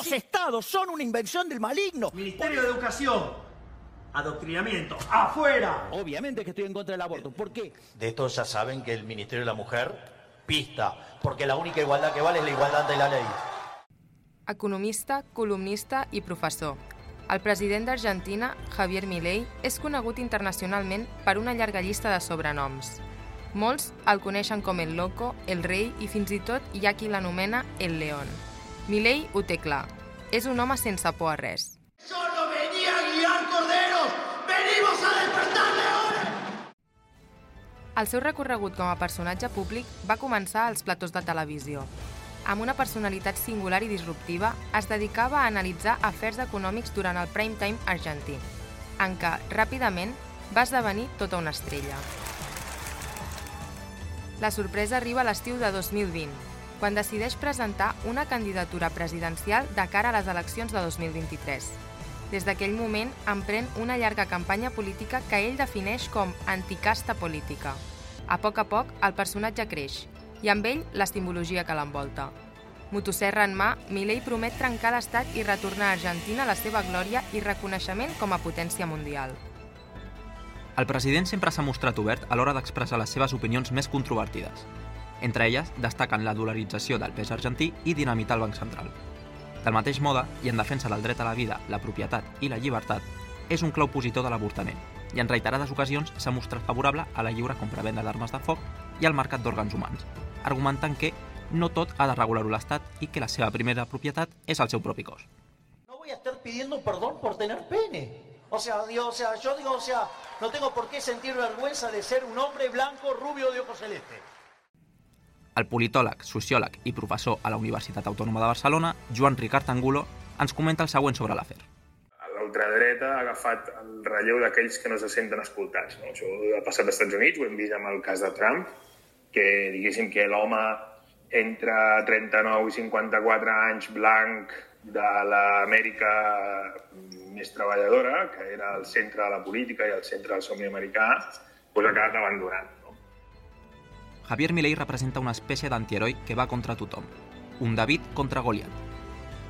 Los sí. estados son una invención del maligno. Ministerio de Educación. Adoctrinamiento. ¡Afuera! Obviamente que estoy en contra del aborto. ¿Por qué? De esto ya saben que el Ministerio de la Mujer pista, porque la única igualdad que vale es la igualdad ante la ley. Economista, columnista i professor. El president d'Argentina, Javier Milei, és conegut internacionalment per una llarga llista de sobrenoms. Molts el coneixen com el Loco, el Rei i fins i tot hi ha qui l'anomena el León. Milei ho té clar. És un home sense por a res. Yo no venía a guiar corderos. Venimos a despertar leones. El seu recorregut com a personatge públic va començar als platós de televisió. Amb una personalitat singular i disruptiva, es dedicava a analitzar afers econòmics durant el prime time argentí, en què, ràpidament, va esdevenir tota una estrella. La sorpresa arriba a l'estiu de 2020, quan decideix presentar una candidatura presidencial de cara a les eleccions de 2023. Des d'aquell moment emprèn una llarga campanya política que ell defineix com anticasta política. A poc a poc, el personatge creix, i amb ell la simbologia que l'envolta. Motosserra en mà, Milei promet trencar l'estat i retornar a Argentina la seva glòria i reconeixement com a potència mundial. El president sempre s'ha mostrat obert a l'hora d'expressar les seves opinions més controvertides. Entre elles, destaquen la dolarització del pes argentí i dinamitar el Banc Central. Del mateix mode, i en defensa del dret a la vida, la propietat i la llibertat, és un clau opositor de l'avortament i en reiterades ocasions s'ha mostrat favorable a la lliure compra-venda d'armes de foc i al mercat d'òrgans humans, argumentant que no tot ha de regular-ho l'Estat i que la seva primera propietat és el seu propi cos. No voy a estar pidiendo perdón por tener pene. O sea, digo, o sea, yo digo, o sea, no tengo por qué sentir vergüenza de ser un hombre blanco, rubio, de ojos celestes. El politòleg, sociòleg i professor a la Universitat Autònoma de Barcelona, Joan Ricard Angulo, ens comenta el següent sobre l'afer. La ultradreta ha agafat el relleu d'aquells que no se senten escoltats. No? Això ha passat als Estats Units, ho hem vist amb el cas de Trump, que diguéssim que l'home entre 39 i 54 anys blanc de l'Amèrica més treballadora, que era el centre de la política i el centre del somni americà, doncs ha acabat abandonant. Javier Milei representa una espècie d'antiheroi que va contra tothom. Un David contra Goliat.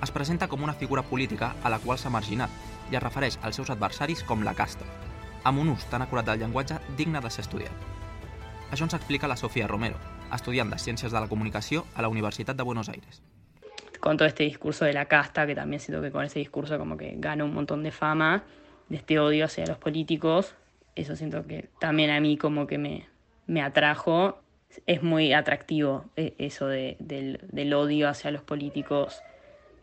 Es presenta com una figura política a la qual s'ha marginat i es refereix als seus adversaris com la casta, amb un ús tan acurat del llenguatge digne de ser estudiat. Això ens explica la Sofía Romero, estudiant de Ciències de la Comunicació a la Universitat de Buenos Aires. con todo este discurso de la casta, que también siento que con ese discurso como que gana un montón de fama, de este odio hacia los políticos, eso siento que también a mí como que me, me atrajo. Es muy atractivo eh, eso de- del, del odio hacia los políticos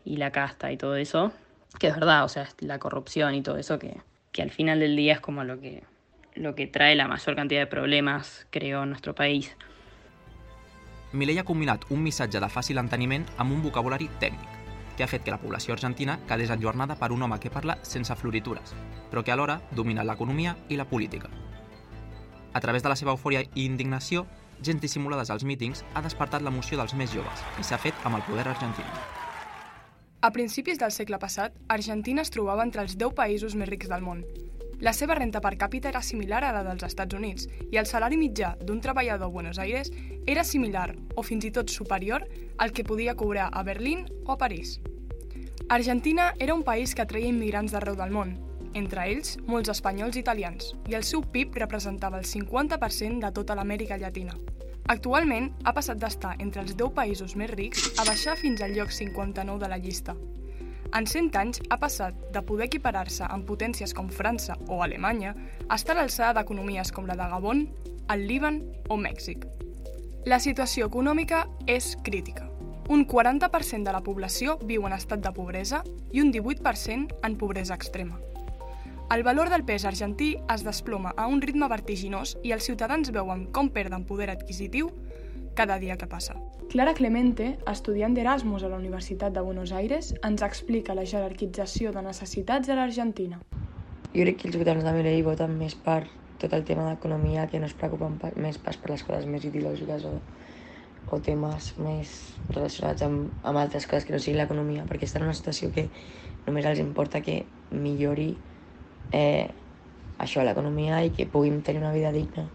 y la casta y todo eso, que es verdad, o sea, la corrupción y todo eso que, que al final del día es como lo que, lo que trae la mayor cantidad de problemas, creo, en nuestro país. Milei ha combinat un missatge de fàcil enteniment amb un vocabulari tècnic, que ha fet que la població argentina quedés enjornada per un home que parla sense floritures, però que alhora domina l'economia i la política. A través de la seva eufòria i indignació, gent dissimulades als mítings ha despertat l'emoció dels més joves i s'ha fet amb el poder argentí. A principis del segle passat, Argentina es trobava entre els 10 països més rics del món. La seva renta per càpita era similar a la dels Estats Units i el salari mitjà d'un treballador a Buenos Aires era similar o fins i tot superior al que podia cobrar a Berlín o a París. Argentina era un país que atreia immigrants d'arreu del món, entre ells molts espanyols i italians, i el seu PIB representava el 50% de tota l'Amèrica Llatina. Actualment ha passat d'estar entre els 10 països més rics a baixar fins al lloc 59 de la llista. En 100 anys ha passat de poder equiparar-se amb potències com França o Alemanya a estar a l'alçada d'economies com la de Gabon, el Líban o Mèxic. La situació econòmica és crítica. Un 40% de la població viu en estat de pobresa i un 18% en pobresa extrema. El valor del pes argentí es desploma a un ritme vertiginós i els ciutadans veuen com perden poder adquisitiu cada dia que passa. Clara Clemente, estudiant d'Erasmus a la Universitat de Buenos Aires, ens explica la jerarquització de necessitats de l'Argentina. Jo crec que els votants de Milei voten més per tot el tema d'economia, que no es preocupen per, més pas per les coses més ideològiques o, o temes més relacionats amb, amb altres coses que no siguin l'economia, perquè estan en una situació que només els importa que millori eh, això, l'economia, i que puguin tenir una vida digna.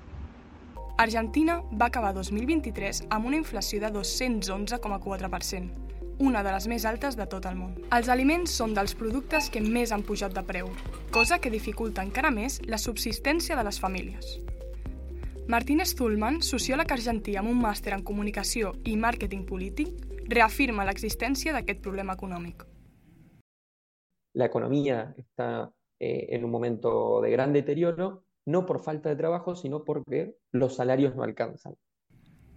Argentina va acabar 2023 amb una inflació de 211,4%, una de les més altes de tot el món. Els aliments són dels productes que més han pujat de preu, cosa que dificulta encara més la subsistència de les famílies. Martínez Zullman, sociòleg argentí amb un màster en comunicació i màrqueting polític, reafirma l'existència d'aquest problema econòmic. La economía está eh, en un momento de gran deterioro, no por falta de trabajo, sino porque los salarios no alcanzan.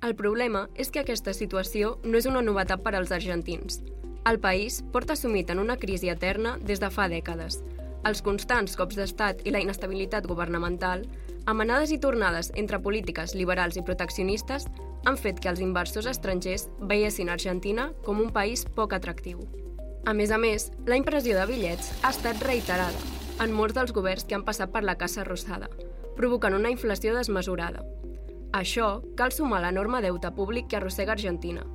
El problema és que aquesta situació no és una novetat per als argentins. El país porta sumit en una crisi eterna des de fa dècades. Els constants cops d'estat i la inestabilitat governamental, amenades i tornades entre polítiques liberals i proteccionistes han fet que els inversors estrangers veiessin Argentina com un país poc atractiu. A més a més, la impressió de bitllets ha estat reiterada en molts dels governs que han passat per la Casa Rosada, provocant una inflació desmesurada. Això cal sumar l'enorme deute públic que arrossega Argentina.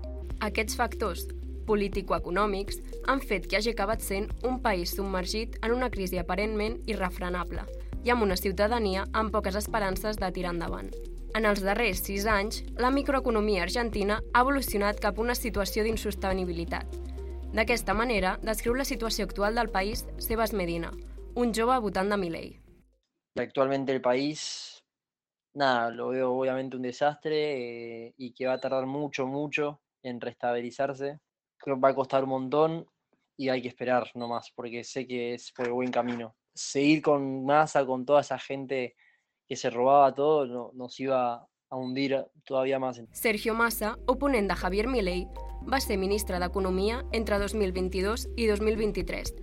Aquests factors político-econòmics han fet que hagi acabat sent un país submergit en una crisi aparentment irrefrenable i amb una ciutadania amb poques esperances de tirar endavant. En els darrers sis anys, la microeconomia argentina ha evolucionat cap a una situació d'insostenibilitat. D'aquesta manera, descriu la situació actual del país Sebas Medina, un jove votant de Milei. Actualmente el país, nada, lo veo obviamente un desastre eh, y que va a tardar mucho, mucho en restabilizarse. Creo que va a costar un montón y hay que esperar nomás, porque sé que es por el buen camino. Seguir con masa, con toda esa gente que se robaba todo, no, nos iba a hundir todavía más. Sergio Massa, oponent de Javier Milei, va ser ministre d'Economia entre 2022 i 2023,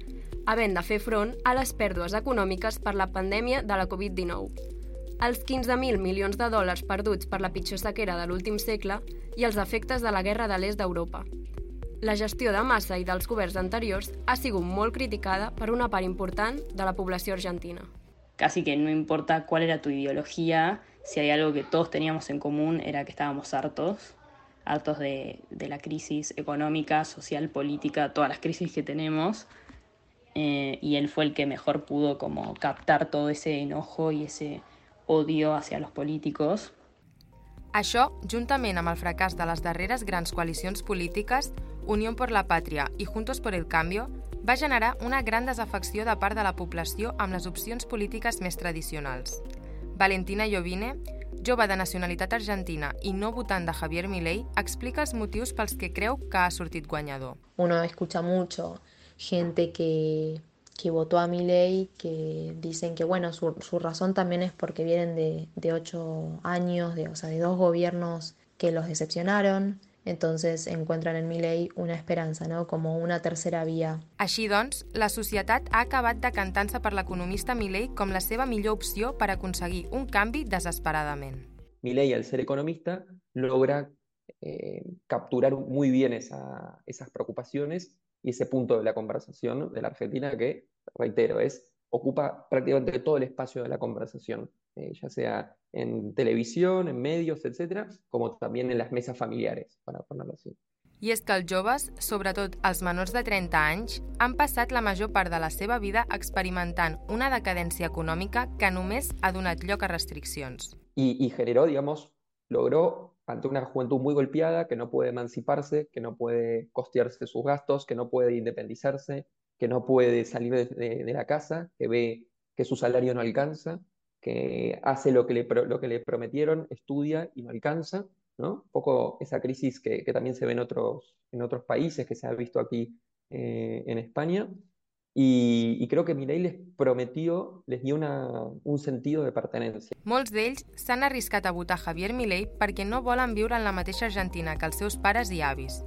havent de fer front a les pèrdues econòmiques per la pandèmia de la Covid-19. Els 15.000 milions de dòlars perduts per la pitjor sequera de l'últim segle i els efectes de la guerra de l'est d'Europa. La gestió de massa i dels governs anteriors ha sigut molt criticada per una part important de la població argentina. Casi que no importa cuál era tu ideología, si hay algo que todos teníamos en común era que estábamos hartos, hartos de, de la crisis económica, social, política, todas las crisis que tenemos. Eh, y él fue el que mejor pudo como captar todo ese enojo y ese odio hacia los políticos. Això, juntament amb el fracàs de les darreres grans coalicions polítiques, Unió per la Pàtria i Juntos por el Cambio, va generar una gran desafecció de part de la població amb les opcions polítiques més tradicionals. Valentina Jovine, jove de nacionalitat argentina i no votant de Javier Milei, explica els motius pels que creu que ha sortit guanyador. Uno escucha mucho gente que, que votó a Milei que dicen que bueno, su, su razón también es porque vienen de, de ocho años, de, o sea, de dos gobiernos que los decepcionaron, entonces encuentran en Milei una esperanza, ¿no? como una tercera vía. Així doncs, la societat ha acabat decantant-se per l'economista Milei com la seva millor opció per aconseguir un canvi desesperadament. Milei, al ser economista, logra eh, capturar muy bien esa, esas preocupaciones y ese punto de la conversación de la Argentina que, reitero, es ocupa prácticamente todo el espacio de la conversación, eh, ya sea en televisión, en medios, etcétera, como también en las mesas familiares, para ponerlo así. I és que els joves, sobretot els menors de 30 anys, han passat la major part de la seva vida experimentant una decadència econòmica que només ha donat lloc a restriccions. Y, y generó, digamos, logró ante una juventud muy golpeada, que no puede emanciparse, que no puede costearse sus gastos, que no puede independizarse, que no puede salir de, la casa, que ve que su salario no alcanza, que hace lo que le, prometieron, estudia y no alcanza, ¿no? Un poco esa crisis que, también se ve en otros, en otros países, que se ha visto aquí eh, en España. Y, y creo que Milei les prometió, les dio una, un sentido de pertenencia. Molts d'ells s'han arriscat a votar Javier Milei perquè no volen viure en la mateixa Argentina que els seus pares i avis,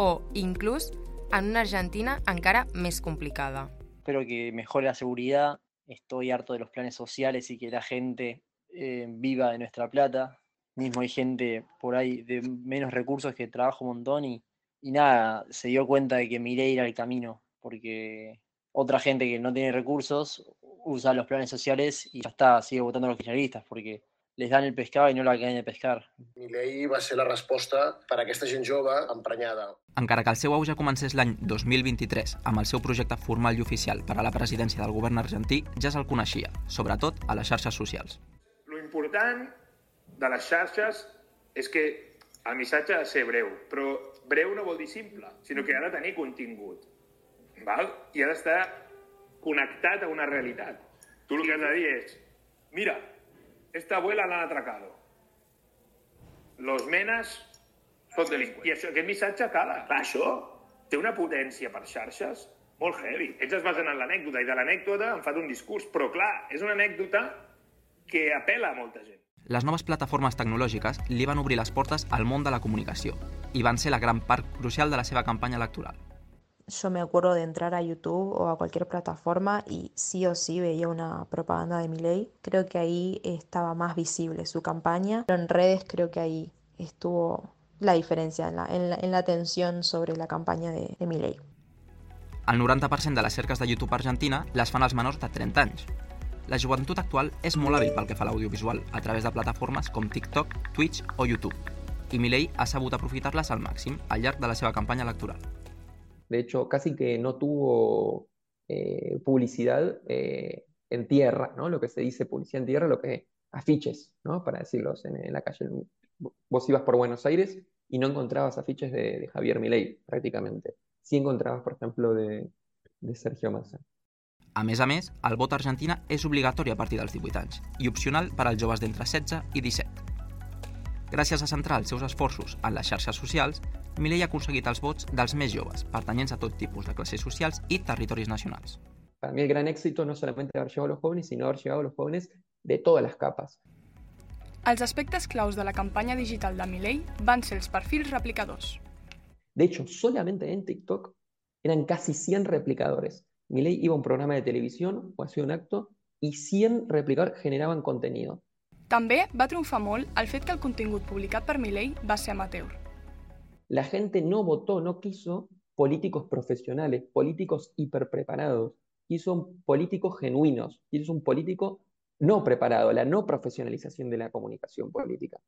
o, inclús, en una Argentina encara més complicada. Espero que mejore la seguridad, estoy harto de los planes sociales y que la gente eh, viva de nuestra plata. Mismo hay gente por ahí de menos recursos que trabaja un montón y, y nada, se dio cuenta de que Milei era el camino, porque otra gente que no tiene recursos usa los planes sociales y ya está, sigue votando a los kirchneristas, porque les dan el pescado i no l'acaben de pescar. Milei va ser la resposta per a aquesta gent jove emprenyada. Encara que el seu auge comencés l'any 2023 amb el seu projecte formal i oficial per a la presidència del govern argentí, ja se'l coneixia, sobretot a les xarxes socials. Lo important de les xarxes és que el missatge ha de ser breu, però breu no vol dir simple, sinó que ha de tenir contingut. Val? I ha d'estar connectat a una realitat. Tu el que has de dir és, mira, esta abuela la han atracado. Los menas són delinqüents. I això, aquest missatge cala. Clar, això té una potència per xarxes molt heavy. Ells es basen en l'anècdota i de l'anècdota en fan un discurs. Però clar, és una anècdota que apela a molta gent. Les noves plataformes tecnològiques li van obrir les portes al món de la comunicació i van ser la gran part crucial de la seva campanya electoral. Yo me acuerdo de entrar a YouTube o a cualquier plataforma y sí o sí veía una propaganda de Milei. Creo que ahí estaba más visible su campaña, pero en redes creo que ahí estuvo la diferència en la, en la, en la atenció sobre la campanya de, de Milei. El 90% de les cerques de YouTube argentina les fan els menors de 30 anys. La joventut actual és molt hàbil pel que fa a l'audiovisual, a través de plataformes com TikTok, Twitch o YouTube. I Milei ha sabut aprofitar-les al màxim al llarg de la seva campanya electoral. De hecho, casi que no tuvo eh, publicidad eh, en tierra, ¿no? Lo que se dice publicidad en tierra, lo que afiches, ¿no? Para decirlos en, la calle. Vos ibas por Buenos Aires y no encontrabas afiches de, Javier Milei, prácticamente. Sí encontrabas, por ejemplo, de, Sergio Massa. A més a més, el vot Argentina és obligatori a partir dels 18 anys i opcional per als joves d'entre 16 i 17. Gràcies a centrar els seus esforços en les xarxes socials, Milei ha aconseguit els vots dels més joves, pertanyents a tot tipus de classes socials i territoris nacionals. Para mí el gran éxito no solamente haber llegado a los jóvenes, sino haber llegado a los jóvenes de todas las capas. Els aspectes claus de la campanya digital de Milei van ser els perfils replicadors. De hecho, solamente en TikTok eran casi 100 replicadores. Milei iba a un programa de televisión o hacía un acto y 100 replicadores generaban contenido. També va triomfar molt el fet que el contingut publicat per Milei va ser amateur. La gente no votó, no quiso políticos profesionales, políticos hiperpreparados, quiso políticos genuinos, quiso un político no preparado, la no profesionalización de la comunicación política.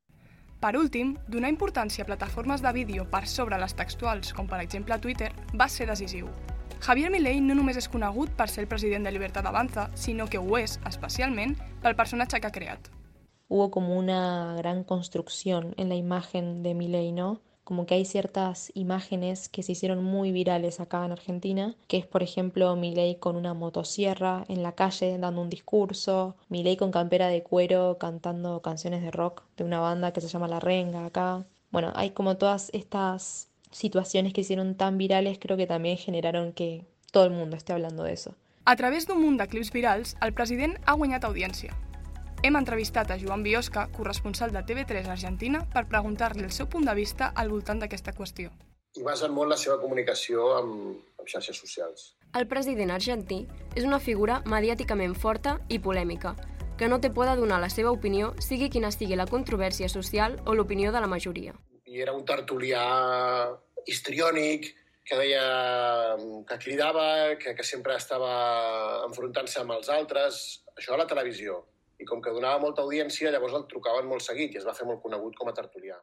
Per últim, donar importància a plataformes de vídeo per sobre les textuals, com per exemple Twitter, va ser decisiu. Javier Milei no només és conegut per ser el president de Libertad Avanza, sinó que ho és, especialment, pel personatge que ha creat. Hubo como una gran construcción en la imagen de Milei, ¿no? Como que hay ciertas imágenes que se hicieron muy virales acá en Argentina, que es por ejemplo Milei con una motosierra en la calle dando un discurso, Milei con campera de cuero cantando canciones de rock de una banda que se llama La Renga acá. Bueno, hay como todas estas situaciones que hicieron tan virales, creo que también generaron que todo el mundo esté hablando de eso. A través d'un munt de clips virals, el president ha guanyat audiència. Hem entrevistat a Joan Biosca, corresponsal de TV3 Argentina, per preguntar-li el seu punt de vista al voltant d'aquesta qüestió. I basen molt la seva comunicació amb, amb xarxes socials. El president argentí és una figura mediàticament forta i polèmica, que no té por de donar la seva opinió, sigui quina sigui la controvèrsia social o l'opinió de la majoria. I era un tertulià histriònic, que deia que cridava, que, que sempre estava enfrontant-se amb els altres, això a la televisió. I com que donava molta audiència, llavors el trucaven molt seguit i es va fer molt conegut com a tertulià.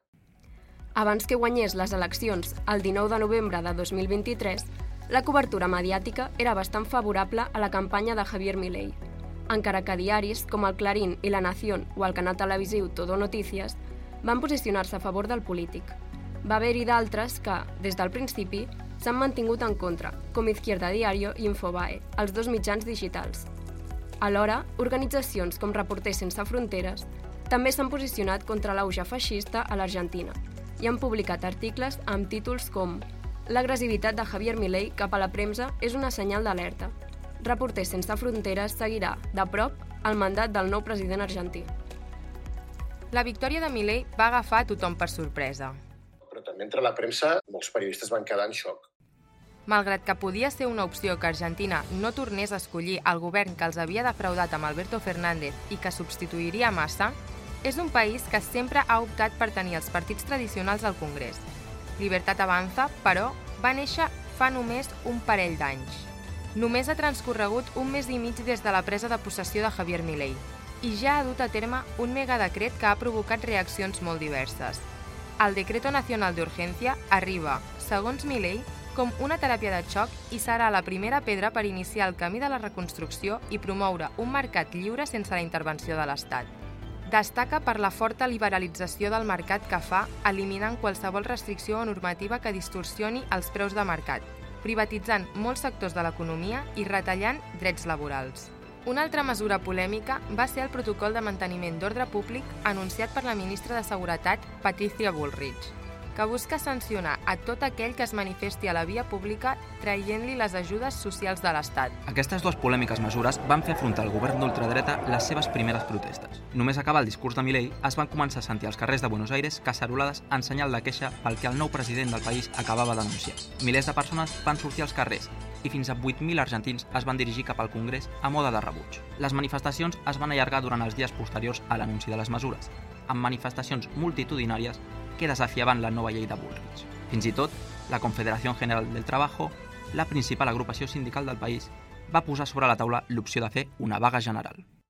Abans que guanyés les eleccions el 19 de novembre de 2023, la cobertura mediàtica era bastant favorable a la campanya de Javier Milei, encara que diaris com el Clarín i La Nación o el canal televisiu Todo Noticias van posicionar-se a favor del polític. Va haver-hi d'altres que, des del principi, s'han mantingut en contra, com Izquierda Diario i Infobae, els dos mitjans digitals. Alhora, organitzacions com Reporters Sense Fronteres també s'han posicionat contra l'auge feixista a l'Argentina i han publicat articles amb títols com L'agressivitat de Javier Milei cap a la premsa és una senyal d'alerta. Reporters Sense Fronteres seguirà, de prop, el mandat del nou president argentí. La victòria de Milei va agafar a tothom per sorpresa. Però també entre la premsa molts periodistes van quedar en xoc. Malgrat que podia ser una opció que Argentina no tornés a escollir el govern que els havia defraudat amb Alberto Fernández i que substituiria Massa, és un país que sempre ha optat per tenir els partits tradicionals al Congrés. Libertat Avanza, però, va néixer fa només un parell d'anys. Només ha transcorregut un mes i mig des de la presa de possessió de Javier Milei i ja ha dut a terme un megadecret que ha provocat reaccions molt diverses. El Decreto Nacional de Urgencia arriba, segons Milei, com una teràpia de xoc i serà la primera pedra per iniciar el camí de la reconstrucció i promoure un mercat lliure sense la intervenció de l'Estat. Destaca per la forta liberalització del mercat que fa, eliminant qualsevol restricció o normativa que distorsioni els preus de mercat, privatitzant molts sectors de l'economia i retallant drets laborals. Una altra mesura polèmica va ser el protocol de manteniment d'ordre públic anunciat per la ministra de Seguretat, Patricia Bullrich, que busca sancionar a tot aquell que es manifesti a la via pública traient-li les ajudes socials de l'Estat. Aquestes dues polèmiques mesures van fer afrontar al govern d'ultradreta les seves primeres protestes. Només acabar el discurs de Milei, es van començar a sentir als carrers de Buenos Aires cacerolades en senyal de queixa pel que el nou president del país acabava d'anunciar. Milers de persones van sortir als carrers i fins a 8.000 argentins es van dirigir cap al Congrés a moda de rebuig. Les manifestacions es van allargar durant els dies posteriors a l'anunci de les mesures, amb manifestacions multitudinàries que desafiaven la nova llei de Bullrich. Fins i tot, la Confederació General del Trabajo, la principal agrupació sindical del país, va posar sobre la taula l'opció de fer una vaga general.